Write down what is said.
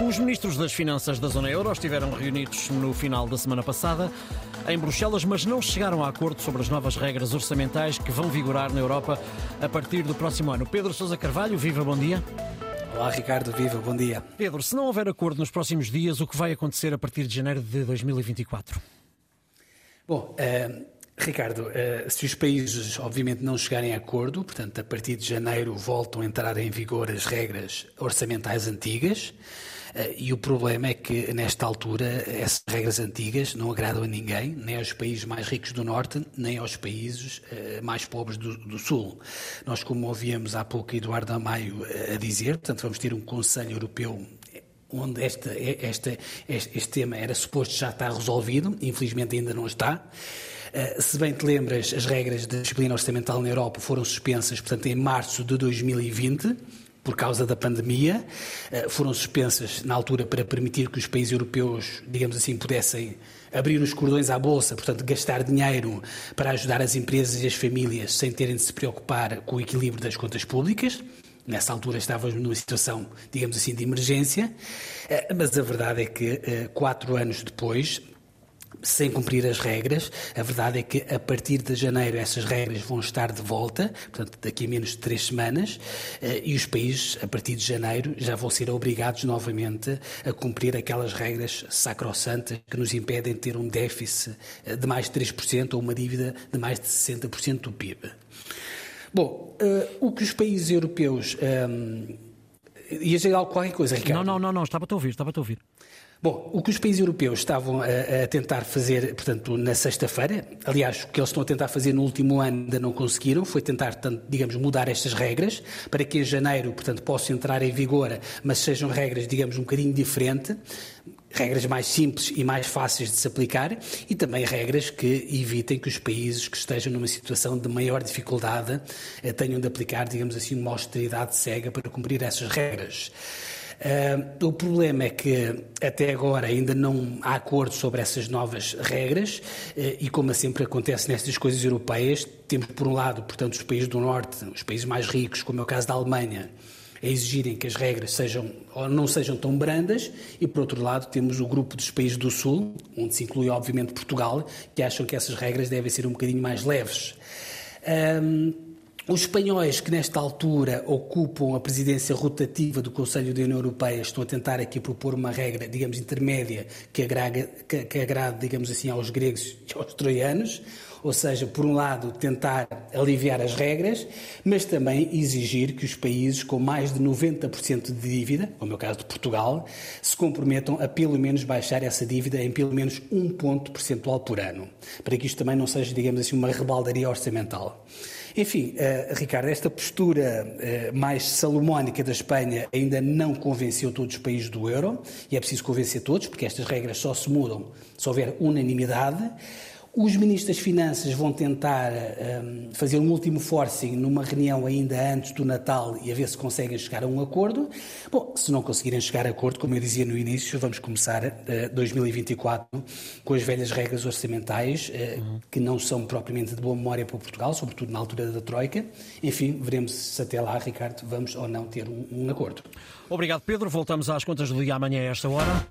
Os ministros das Finanças da Zona Euro estiveram reunidos no final da semana passada em Bruxelas, mas não chegaram a acordo sobre as novas regras orçamentais que vão vigorar na Europa a partir do próximo ano. Pedro Sousa Carvalho, viva, bom dia. Olá, Ricardo, viva, bom dia. Pedro, se não houver acordo nos próximos dias, o que vai acontecer a partir de janeiro de 2024? Bom, uh, Ricardo, uh, se os países obviamente não chegarem a acordo, portanto, a partir de janeiro voltam a entrar em vigor as regras orçamentais antigas. Eh, e o problema é que, nesta altura, essas regras antigas não agradam a ninguém, nem aos países mais ricos do Norte, nem aos países eh, mais pobres do, do Sul. Nós, como ouvíamos há pouco Eduardo Amaio eh, a dizer, portanto, vamos ter um Conselho Europeu onde esta, esta, este, este, tema era suposto já estar resolvido, infelizmente ainda não está. Se bem te lembras, as regras de disciplina orçamental na Europa foram suspensas, portanto, em março de 2020 por causa da pandemia, eh, foram suspensas na altura para permitir que os países europeus, digamos assim, pudessem abrir os cordões à bolsa, portanto, gastar dinheiro para ajudar as empresas e as famílias sem terem de se preocupar com o equilíbrio das contas públicas. Nessa altura estávamos numa situação, digamos assim, de emergência, eh, mas a verdade é que eh, quatro anos depois, sem cumprir as regras. A verdade é que a partir de janeiro essas regras vão estar de volta, portanto, daqui a menos de três semanas, eh, e os países, a partir de janeiro, já vão ser obrigados novamente a cumprir aquelas regras sacrossantas que nos impedem de ter um déficit eh, de mais de 3% ou uma dívida de mais de 60% do PIB. Bom, uh, o que os países europeus. Ias dizer qualquer coisa, Ricardo? Não, não, não, não, estava-te a ouvir, estava-te a ouvir. Bom, o que os países europeus estavam a, a tentar fazer, portanto, na sexta-feira, aliás, o que eles estão a tentar fazer no último ano ainda não conseguiram, foi tentar, portanto, digamos, mudar estas regras para que em janeiro, portanto, possam entrar em vigor, mas sejam regras, digamos, um bocadinho diferente, regras mais simples e mais fáceis de se aplicar e também regras que evitem que os países que estejam numa situação de maior dificuldade eh, tenham de aplicar, digamos assim, uma austeridade cega para cumprir essas regras. Uh, o problema é que até agora ainda não há acordo sobre essas novas regras uh, e, como sempre acontece nestas coisas europeias, temos por um lado, portanto, os países do Norte, os países mais ricos, como é o caso da Alemanha, a exigirem que as regras sejam ou não sejam tão brandas e, por outro lado, temos o grupo dos países do Sul, onde se inclui, obviamente, Portugal, que acham que essas regras devem ser um bocadinho mais leves. Um, os espanhóis que nesta altura ocupam a presidência rotativa do Conselho da União Europeia estão a tentar aqui propor uma regra, digamos, intermédia que agrade, que, que agrade digamos assim, aos gregos e aos troianos, ou seja, por um lado tentar aliviar as regras, mas também exigir que os países com mais de 90% de dívida, como é o caso de Portugal, se comprometam a pelo menos baixar essa dívida em pelo menos um ponto percentual por ano, para que isto também não seja, digamos assim, uma rebaldaria orçamental. Enfim, uh, Ricardo, esta postura uh, mais salomónica da Espanha ainda não convenceu todos os países do euro e é preciso convencer todos, porque estas regras só se mudam se houver unanimidade. Os ministros das Finanças vão tentar um, fazer um último forcing numa reunião ainda antes do Natal e a ver se conseguem chegar a um acordo. Bom, se não conseguirem chegar a acordo, como eu dizia no início, vamos começar uh, 2024 com as velhas regras orçamentais, uh, uhum. que não são propriamente de boa memória para Portugal, sobretudo na altura da Troika. Enfim, veremos se até lá, Ricardo, vamos ou não ter um, um acordo. Obrigado, Pedro. Voltamos às contas do dia amanhã a esta hora.